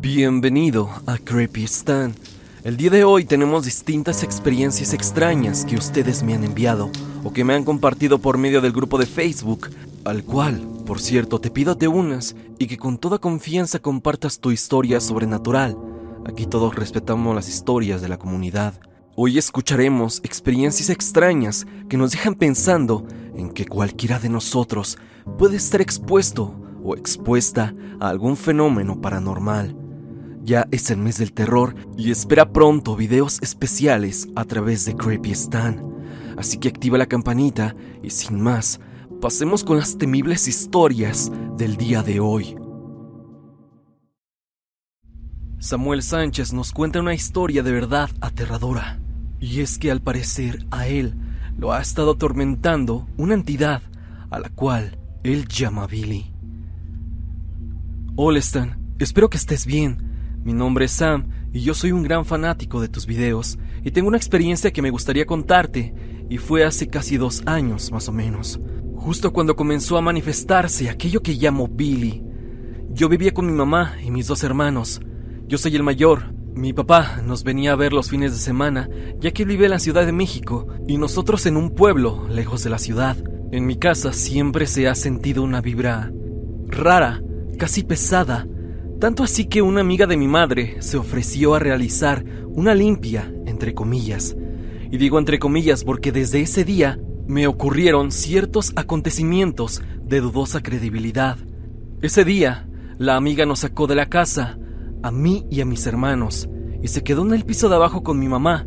Bienvenido a Creepy Stan. El día de hoy tenemos distintas experiencias extrañas que ustedes me han enviado o que me han compartido por medio del grupo de Facebook, al cual, por cierto, te pido te unas y que con toda confianza compartas tu historia sobrenatural. Aquí todos respetamos las historias de la comunidad. Hoy escucharemos experiencias extrañas que nos dejan pensando en que cualquiera de nosotros puede estar expuesto o expuesta a algún fenómeno paranormal. Ya es el mes del terror y espera pronto videos especiales a través de Creepy Stan. Así que activa la campanita y sin más, pasemos con las temibles historias del día de hoy. Samuel Sánchez nos cuenta una historia de verdad aterradora. Y es que al parecer a él lo ha estado atormentando una entidad a la cual él llama Billy. Hola Stan, espero que estés bien. Mi nombre es Sam y yo soy un gran fanático de tus videos y tengo una experiencia que me gustaría contarte y fue hace casi dos años más o menos, justo cuando comenzó a manifestarse aquello que llamo Billy. Yo vivía con mi mamá y mis dos hermanos. Yo soy el mayor. Mi papá nos venía a ver los fines de semana, ya que vive en la Ciudad de México y nosotros en un pueblo lejos de la ciudad. En mi casa siempre se ha sentido una vibra rara, casi pesada, tanto así que una amiga de mi madre se ofreció a realizar una limpia, entre comillas. Y digo entre comillas porque desde ese día me ocurrieron ciertos acontecimientos de dudosa credibilidad. Ese día, la amiga nos sacó de la casa, a mí y a mis hermanos, y se quedó en el piso de abajo con mi mamá.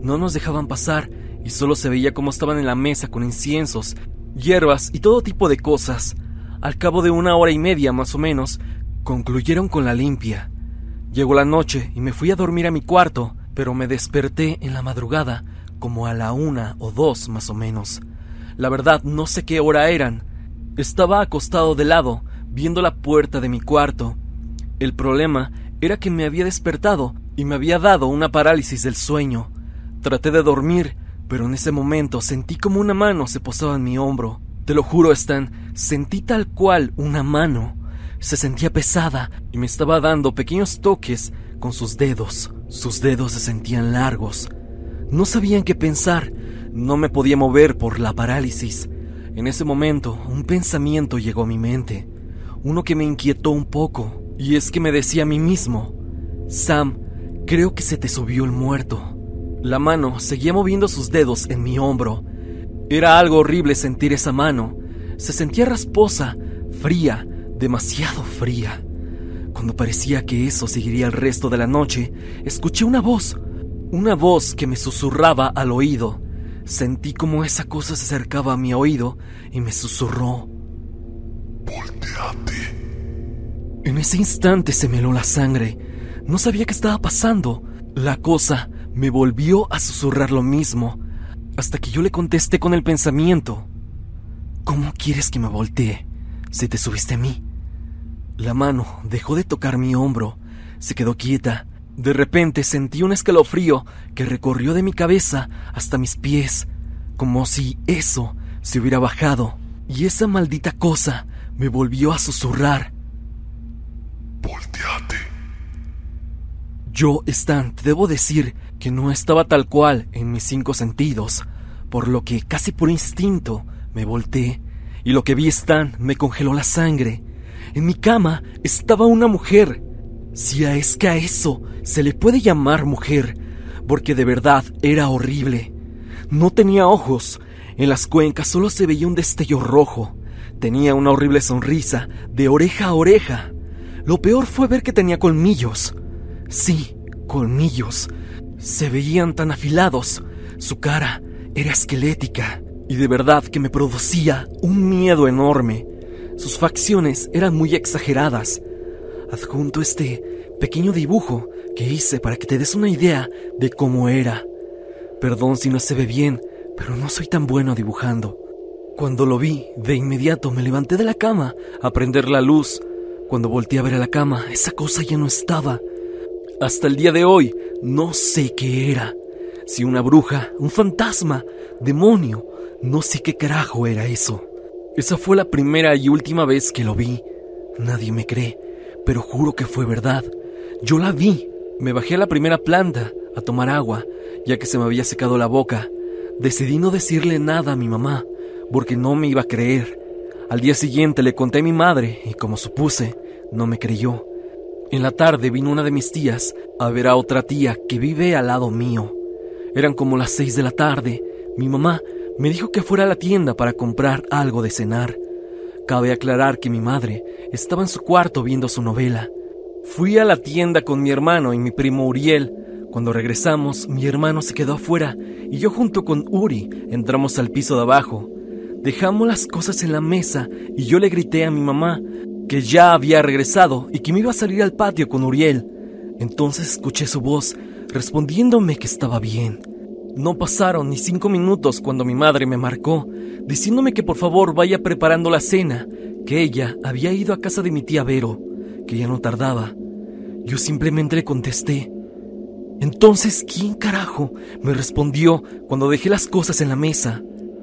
No nos dejaban pasar y solo se veía cómo estaban en la mesa con inciensos, hierbas y todo tipo de cosas. Al cabo de una hora y media más o menos, Concluyeron con la limpia. Llegó la noche y me fui a dormir a mi cuarto, pero me desperté en la madrugada, como a la una o dos más o menos. La verdad no sé qué hora eran. Estaba acostado de lado, viendo la puerta de mi cuarto. El problema era que me había despertado y me había dado una parálisis del sueño. Traté de dormir, pero en ese momento sentí como una mano se posaba en mi hombro. Te lo juro, Stan, sentí tal cual una mano se sentía pesada y me estaba dando pequeños toques con sus dedos. Sus dedos se sentían largos. No sabían qué pensar. No me podía mover por la parálisis. En ese momento, un pensamiento llegó a mi mente. Uno que me inquietó un poco. Y es que me decía a mí mismo, Sam, creo que se te subió el muerto. La mano seguía moviendo sus dedos en mi hombro. Era algo horrible sentir esa mano. Se sentía rasposa, fría, demasiado fría. Cuando parecía que eso seguiría el resto de la noche, escuché una voz, una voz que me susurraba al oído. Sentí como esa cosa se acercaba a mi oído y me susurró. Volteate. En ese instante se me heló la sangre. No sabía qué estaba pasando. La cosa me volvió a susurrar lo mismo, hasta que yo le contesté con el pensamiento. ¿Cómo quieres que me voltee si te subiste a mí? La mano dejó de tocar mi hombro, se quedó quieta. De repente sentí un escalofrío que recorrió de mi cabeza hasta mis pies, como si eso se hubiera bajado, y esa maldita cosa me volvió a susurrar. Volteate. Yo, Stan, te debo decir que no estaba tal cual en mis cinco sentidos, por lo que casi por instinto me volteé, y lo que vi, Stan, me congeló la sangre. En mi cama estaba una mujer. Si a es que a eso se le puede llamar mujer, porque de verdad era horrible. No tenía ojos, en las cuencas solo se veía un destello rojo. Tenía una horrible sonrisa, de oreja a oreja. Lo peor fue ver que tenía colmillos. Sí, colmillos. Se veían tan afilados. Su cara era esquelética y de verdad que me producía un miedo enorme. Sus facciones eran muy exageradas. Adjunto este pequeño dibujo que hice para que te des una idea de cómo era. Perdón si no se ve bien, pero no soy tan bueno dibujando. Cuando lo vi, de inmediato me levanté de la cama a prender la luz. Cuando volteé a ver a la cama, esa cosa ya no estaba. Hasta el día de hoy, no sé qué era. Si una bruja, un fantasma, demonio, no sé qué carajo era eso. Esa fue la primera y última vez que lo vi. Nadie me cree, pero juro que fue verdad. Yo la vi. Me bajé a la primera planta a tomar agua, ya que se me había secado la boca. Decidí no decirle nada a mi mamá, porque no me iba a creer. Al día siguiente le conté a mi madre y como supuse, no me creyó. En la tarde vino una de mis tías a ver a otra tía que vive al lado mío. Eran como las seis de la tarde. Mi mamá me dijo que fuera a la tienda para comprar algo de cenar. Cabe aclarar que mi madre estaba en su cuarto viendo su novela. Fui a la tienda con mi hermano y mi primo Uriel. Cuando regresamos, mi hermano se quedó afuera y yo junto con Uri entramos al piso de abajo. Dejamos las cosas en la mesa y yo le grité a mi mamá que ya había regresado y que me iba a salir al patio con Uriel. Entonces escuché su voz respondiéndome que estaba bien. No pasaron ni cinco minutos cuando mi madre me marcó, diciéndome que por favor vaya preparando la cena, que ella había ido a casa de mi tía Vero, que ya no tardaba. Yo simplemente le contesté. Entonces, ¿quién carajo? me respondió cuando dejé las cosas en la mesa.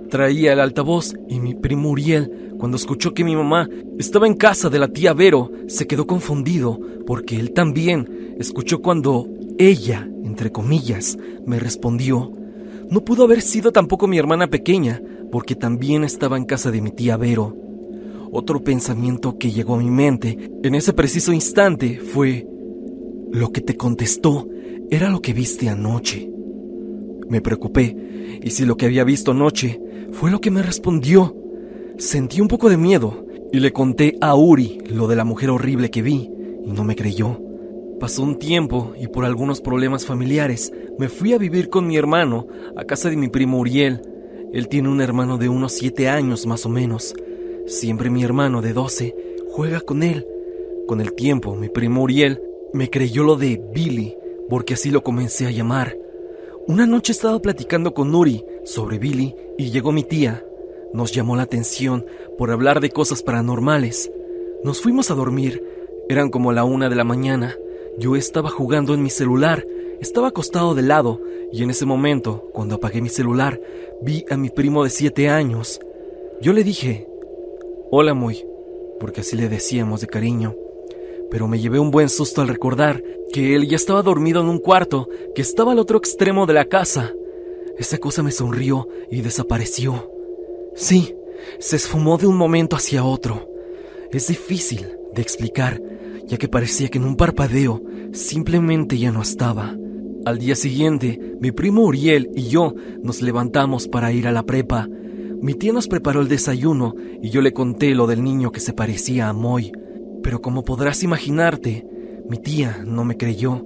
Traía el altavoz y mi primo Uriel, cuando escuchó que mi mamá estaba en casa de la tía Vero, se quedó confundido porque él también escuchó cuando ella, entre comillas, me respondió. No pudo haber sido tampoco mi hermana pequeña, porque también estaba en casa de mi tía Vero. Otro pensamiento que llegó a mi mente en ese preciso instante fue, lo que te contestó era lo que viste anoche. Me preocupé, y si lo que había visto anoche fue lo que me respondió, sentí un poco de miedo y le conté a Uri lo de la mujer horrible que vi, y no me creyó. Pasó un tiempo y por algunos problemas familiares me fui a vivir con mi hermano a casa de mi primo Uriel. Él tiene un hermano de unos siete años más o menos. Siempre mi hermano de doce juega con él. Con el tiempo, mi primo Uriel me creyó lo de Billy, porque así lo comencé a llamar. Una noche estaba platicando con Uri sobre Billy y llegó mi tía. Nos llamó la atención por hablar de cosas paranormales. Nos fuimos a dormir. Eran como la una de la mañana. Yo estaba jugando en mi celular, estaba acostado de lado, y en ese momento, cuando apagué mi celular, vi a mi primo de siete años. Yo le dije, hola muy, porque así le decíamos de cariño. Pero me llevé un buen susto al recordar que él ya estaba dormido en un cuarto que estaba al otro extremo de la casa. Esa cosa me sonrió y desapareció. Sí, se esfumó de un momento hacia otro. Es difícil de explicar, ya que parecía que en un parpadeo simplemente ya no estaba. Al día siguiente, mi primo Uriel y yo nos levantamos para ir a la prepa. Mi tía nos preparó el desayuno y yo le conté lo del niño que se parecía a Moy. Pero como podrás imaginarte, mi tía no me creyó.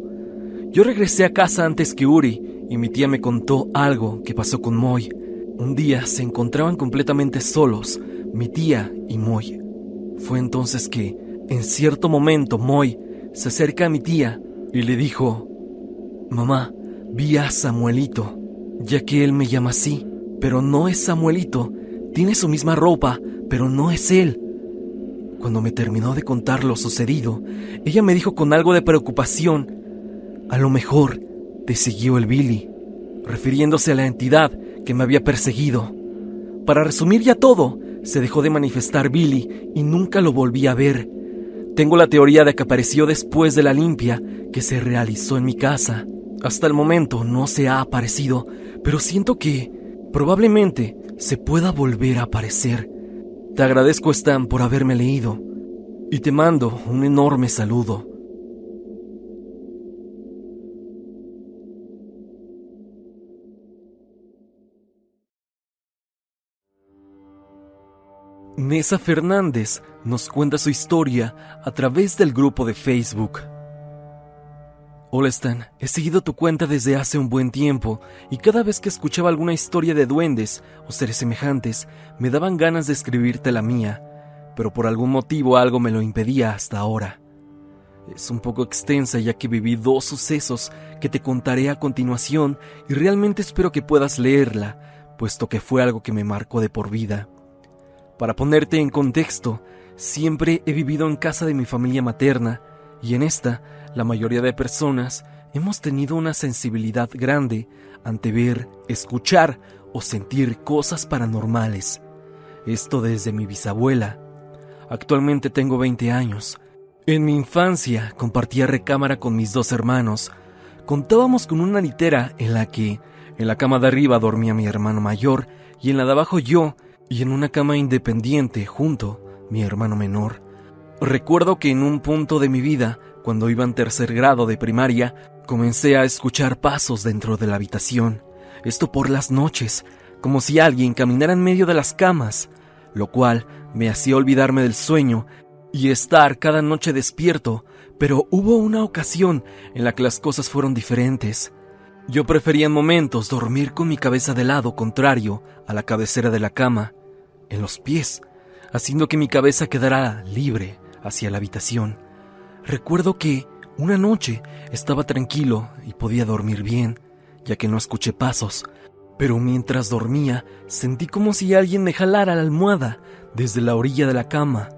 Yo regresé a casa antes que Uri y mi tía me contó algo que pasó con Moy. Un día se encontraban completamente solos, mi tía y Moy. Fue entonces que, en cierto momento, Moy se acerca a mi tía y le dijo, Mamá, vi a Samuelito, ya que él me llama así, pero no es Samuelito, tiene su misma ropa, pero no es él. Cuando me terminó de contar lo sucedido, ella me dijo con algo de preocupación, a lo mejor te siguió el Billy, refiriéndose a la entidad que me había perseguido. Para resumir ya todo, se dejó de manifestar Billy y nunca lo volví a ver. Tengo la teoría de que apareció después de la limpia que se realizó en mi casa. Hasta el momento no se ha aparecido, pero siento que probablemente se pueda volver a aparecer. Te agradezco, Stan, por haberme leído y te mando un enorme saludo. Nessa Fernández nos cuenta su historia a través del grupo de Facebook. Hola Stan, he seguido tu cuenta desde hace un buen tiempo y cada vez que escuchaba alguna historia de duendes o seres semejantes me daban ganas de escribirte la mía, pero por algún motivo algo me lo impedía hasta ahora. Es un poco extensa ya que viví dos sucesos que te contaré a continuación y realmente espero que puedas leerla, puesto que fue algo que me marcó de por vida. Para ponerte en contexto, siempre he vivido en casa de mi familia materna y en esta, la mayoría de personas hemos tenido una sensibilidad grande ante ver, escuchar o sentir cosas paranormales. Esto desde mi bisabuela. Actualmente tengo 20 años. En mi infancia compartía recámara con mis dos hermanos. Contábamos con una litera en la que en la cama de arriba dormía mi hermano mayor y en la de abajo yo y en una cama independiente junto mi hermano menor. Recuerdo que en un punto de mi vida, cuando iba en tercer grado de primaria, comencé a escuchar pasos dentro de la habitación, esto por las noches, como si alguien caminara en medio de las camas, lo cual me hacía olvidarme del sueño y estar cada noche despierto, pero hubo una ocasión en la que las cosas fueron diferentes. Yo prefería en momentos dormir con mi cabeza del lado contrario a la cabecera de la cama, en los pies, haciendo que mi cabeza quedara libre hacia la habitación. Recuerdo que una noche estaba tranquilo y podía dormir bien, ya que no escuché pasos, pero mientras dormía sentí como si alguien me jalara la almohada desde la orilla de la cama.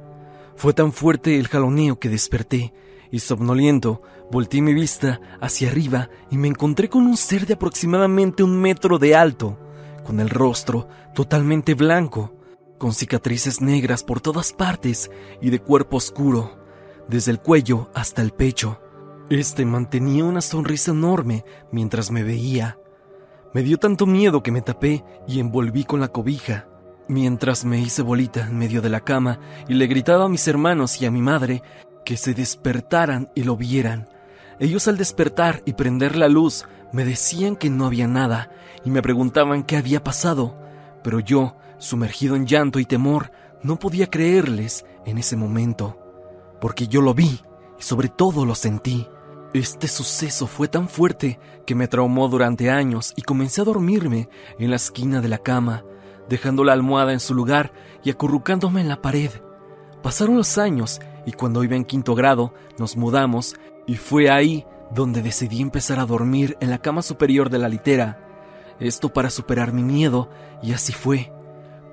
Fue tan fuerte el jaloneo que desperté y somnoliento volteé mi vista hacia arriba y me encontré con un ser de aproximadamente un metro de alto, con el rostro totalmente blanco, con cicatrices negras por todas partes y de cuerpo oscuro, desde el cuello hasta el pecho. Este mantenía una sonrisa enorme mientras me veía. Me dio tanto miedo que me tapé y envolví con la cobija mientras me hice bolita en medio de la cama y le gritaba a mis hermanos y a mi madre que se despertaran y lo vieran. Ellos al despertar y prender la luz me decían que no había nada y me preguntaban qué había pasado, pero yo, sumergido en llanto y temor, no podía creerles en ese momento, porque yo lo vi y sobre todo lo sentí. Este suceso fue tan fuerte que me traumó durante años y comencé a dormirme en la esquina de la cama, dejando la almohada en su lugar y acurrucándome en la pared. Pasaron los años y cuando iba en quinto grado nos mudamos y fue ahí donde decidí empezar a dormir en la cama superior de la litera. Esto para superar mi miedo y así fue.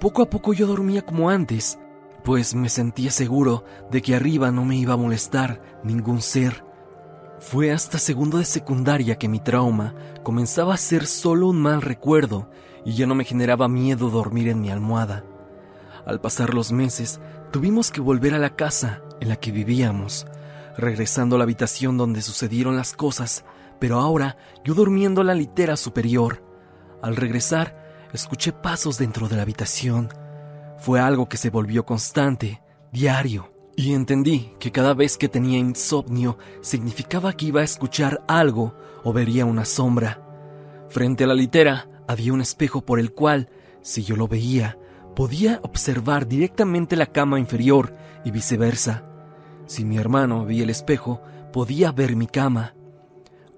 Poco a poco yo dormía como antes, pues me sentía seguro de que arriba no me iba a molestar ningún ser. Fue hasta segundo de secundaria que mi trauma comenzaba a ser solo un mal recuerdo y ya no me generaba miedo dormir en mi almohada. Al pasar los meses, tuvimos que volver a la casa en la que vivíamos, regresando a la habitación donde sucedieron las cosas, pero ahora yo durmiendo en la litera superior. Al regresar, escuché pasos dentro de la habitación. Fue algo que se volvió constante, diario, y entendí que cada vez que tenía insomnio significaba que iba a escuchar algo o vería una sombra. Frente a la litera había un espejo por el cual, si yo lo veía, podía observar directamente la cama inferior y viceversa. Si mi hermano veía el espejo, podía ver mi cama.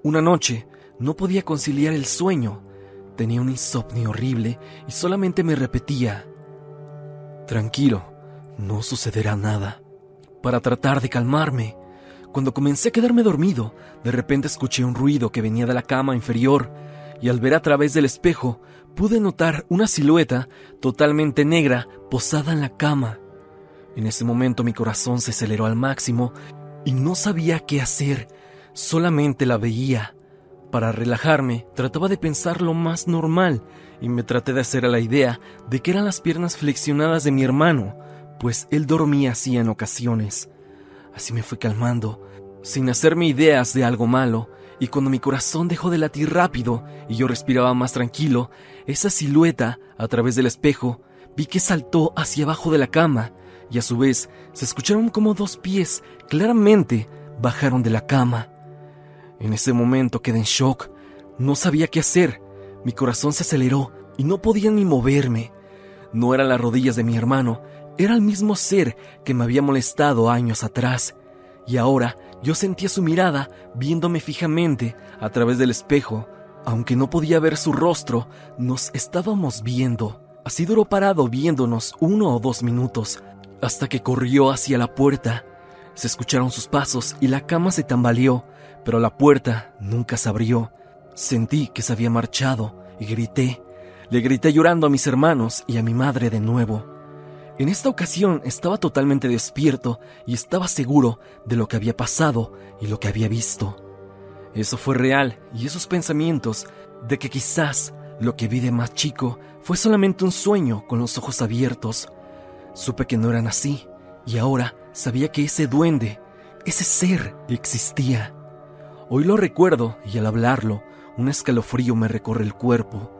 Una noche no podía conciliar el sueño. Tenía un insomnio horrible y solamente me repetía, Tranquilo, no sucederá nada. Para tratar de calmarme, cuando comencé a quedarme dormido, de repente escuché un ruido que venía de la cama inferior y al ver a través del espejo pude notar una silueta totalmente negra posada en la cama. En ese momento mi corazón se aceleró al máximo y no sabía qué hacer, solamente la veía. Para relajarme, trataba de pensar lo más normal y me traté de hacer a la idea de que eran las piernas flexionadas de mi hermano, pues él dormía así en ocasiones. Así me fui calmando, sin hacerme ideas de algo malo, y cuando mi corazón dejó de latir rápido y yo respiraba más tranquilo, esa silueta, a través del espejo, vi que saltó hacia abajo de la cama y a su vez se escucharon como dos pies claramente bajaron de la cama. En ese momento quedé en shock, no sabía qué hacer, mi corazón se aceleró y no podía ni moverme. No eran las rodillas de mi hermano, era el mismo ser que me había molestado años atrás, y ahora yo sentía su mirada viéndome fijamente a través del espejo. Aunque no podía ver su rostro, nos estábamos viendo. Así duró parado viéndonos uno o dos minutos, hasta que corrió hacia la puerta. Se escucharon sus pasos y la cama se tambaleó, pero la puerta nunca se abrió. Sentí que se había marchado y grité. Le grité llorando a mis hermanos y a mi madre de nuevo. En esta ocasión estaba totalmente despierto y estaba seguro de lo que había pasado y lo que había visto. Eso fue real y esos pensamientos de que quizás lo que vi de más chico fue solamente un sueño con los ojos abiertos. Supe que no eran así y ahora sabía que ese duende ese ser existía. Hoy lo recuerdo y al hablarlo, un escalofrío me recorre el cuerpo.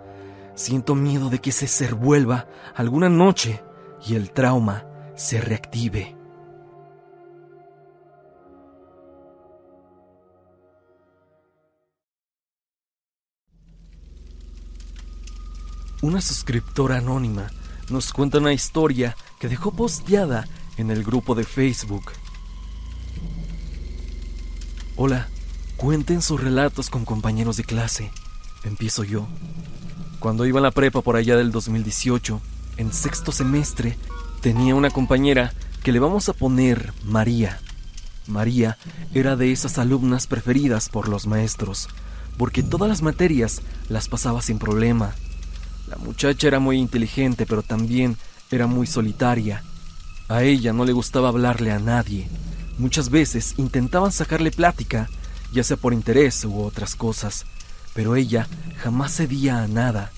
Siento miedo de que ese ser vuelva alguna noche y el trauma se reactive. Una suscriptora anónima nos cuenta una historia que dejó posteada en el grupo de Facebook. Hola, cuenten sus relatos con compañeros de clase. Empiezo yo. Cuando iba a la prepa por allá del 2018, en sexto semestre, tenía una compañera que le vamos a poner María. María era de esas alumnas preferidas por los maestros, porque todas las materias las pasaba sin problema la muchacha era muy inteligente, pero también era muy solitaria. A ella no le gustaba hablarle a nadie. Muchas veces intentaban sacarle plática, ya sea por interés u otras cosas, pero ella jamás cedía a nada.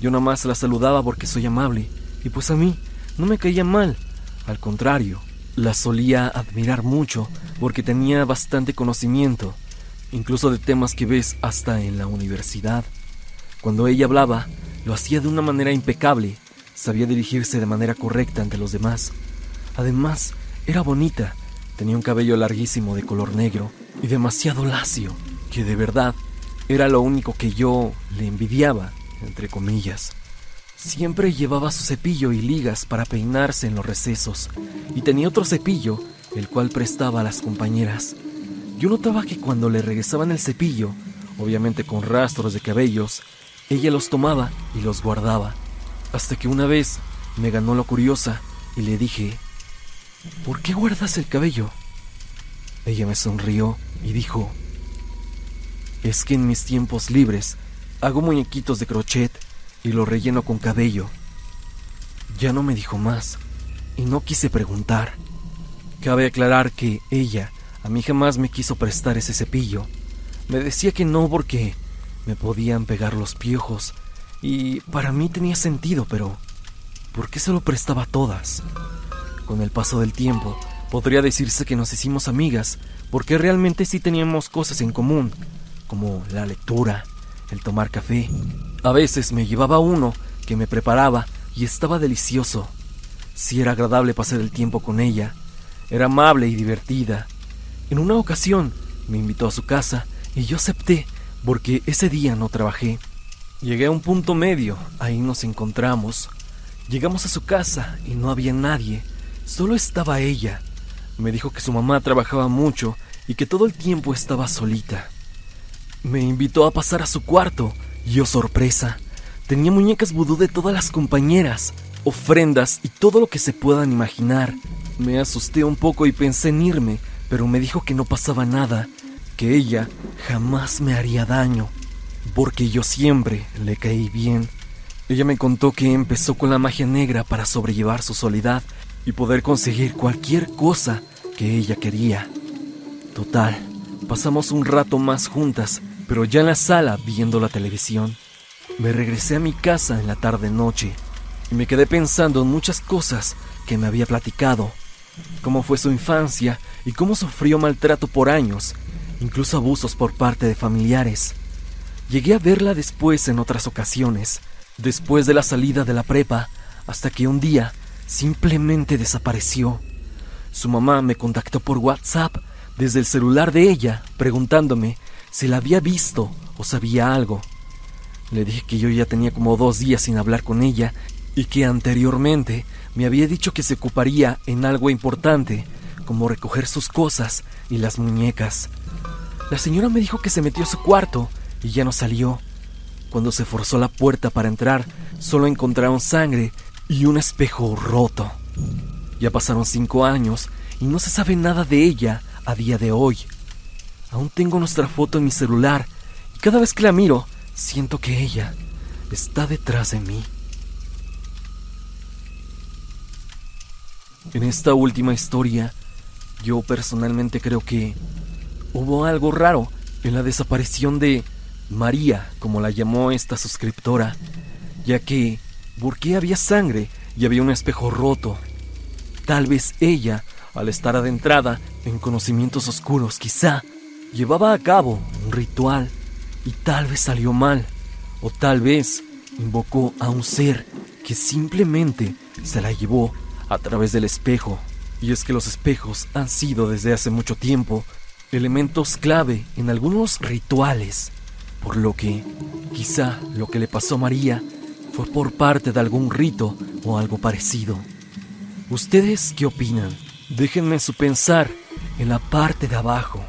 Yo nada más la saludaba porque soy amable, y pues a mí no me caía mal. Al contrario, la solía admirar mucho porque tenía bastante conocimiento, incluso de temas que ves hasta en la universidad. Cuando ella hablaba, lo hacía de una manera impecable, sabía dirigirse de manera correcta ante los demás. Además, era bonita, tenía un cabello larguísimo de color negro y demasiado lacio, que de verdad era lo único que yo le envidiaba, entre comillas. Siempre llevaba su cepillo y ligas para peinarse en los recesos, y tenía otro cepillo, el cual prestaba a las compañeras. Yo notaba que cuando le regresaban el cepillo, obviamente con rastros de cabellos, ella los tomaba y los guardaba, hasta que una vez me ganó la curiosa y le dije, ¿por qué guardas el cabello? Ella me sonrió y dijo, es que en mis tiempos libres hago muñequitos de crochet y los relleno con cabello. Ya no me dijo más y no quise preguntar. Cabe aclarar que ella a mí jamás me quiso prestar ese cepillo. Me decía que no porque me podían pegar los piojos y para mí tenía sentido, pero ¿por qué se lo prestaba a todas? Con el paso del tiempo, podría decirse que nos hicimos amigas, porque realmente sí teníamos cosas en común, como la lectura, el tomar café. A veces me llevaba uno que me preparaba y estaba delicioso. Sí era agradable pasar el tiempo con ella, era amable y divertida. En una ocasión me invitó a su casa y yo acepté porque ese día no trabajé. Llegué a un punto medio, ahí nos encontramos. Llegamos a su casa y no había nadie, solo estaba ella. Me dijo que su mamá trabajaba mucho y que todo el tiempo estaba solita. Me invitó a pasar a su cuarto y oh sorpresa, tenía muñecas vudú de todas las compañeras, ofrendas y todo lo que se puedan imaginar. Me asusté un poco y pensé en irme, pero me dijo que no pasaba nada que ella jamás me haría daño, porque yo siempre le caí bien. Ella me contó que empezó con la magia negra para sobrellevar su soledad y poder conseguir cualquier cosa que ella quería. Total, pasamos un rato más juntas, pero ya en la sala viendo la televisión. Me regresé a mi casa en la tarde-noche y me quedé pensando en muchas cosas que me había platicado, cómo fue su infancia y cómo sufrió maltrato por años incluso abusos por parte de familiares. Llegué a verla después en otras ocasiones, después de la salida de la prepa, hasta que un día simplemente desapareció. Su mamá me contactó por WhatsApp desde el celular de ella, preguntándome si la había visto o sabía algo. Le dije que yo ya tenía como dos días sin hablar con ella y que anteriormente me había dicho que se ocuparía en algo importante, como recoger sus cosas y las muñecas. La señora me dijo que se metió a su cuarto y ya no salió. Cuando se forzó la puerta para entrar, solo encontraron sangre y un espejo roto. Ya pasaron cinco años y no se sabe nada de ella a día de hoy. Aún tengo nuestra foto en mi celular y cada vez que la miro, siento que ella está detrás de mí. En esta última historia, yo personalmente creo que hubo algo raro en la desaparición de María, como la llamó esta suscriptora, ya que ¿por qué había sangre y había un espejo roto? Tal vez ella al estar adentrada en conocimientos oscuros, quizá llevaba a cabo un ritual y tal vez salió mal, o tal vez invocó a un ser que simplemente se la llevó a través del espejo. Y es que los espejos han sido desde hace mucho tiempo elementos clave en algunos rituales, por lo que quizá lo que le pasó a María fue por parte de algún rito o algo parecido. ¿Ustedes qué opinan? Déjenme su pensar en la parte de abajo.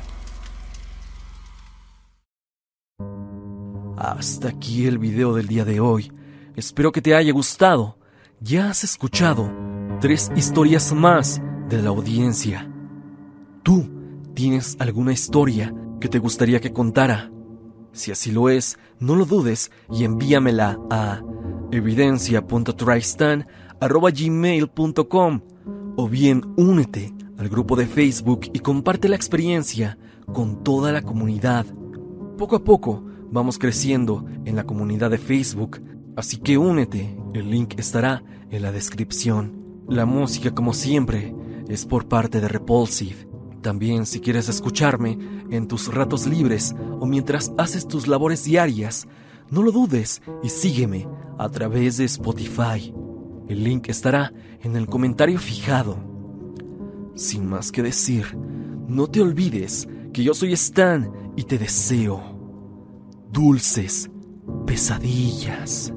Hasta aquí el video del día de hoy. Espero que te haya gustado. Ya has escuchado tres historias más de la audiencia. ¿Tú tienes alguna historia que te gustaría que contara? Si así lo es, no lo dudes y envíamela a evidencia.tristan.gmail.com o bien únete al grupo de Facebook y comparte la experiencia con toda la comunidad. Poco a poco vamos creciendo en la comunidad de Facebook, así que únete, el link estará en la descripción. La música, como siempre, es por parte de Repulsive. También si quieres escucharme en tus ratos libres o mientras haces tus labores diarias, no lo dudes y sígueme a través de Spotify. El link estará en el comentario fijado. Sin más que decir, no te olvides que yo soy Stan y te deseo dulces pesadillas.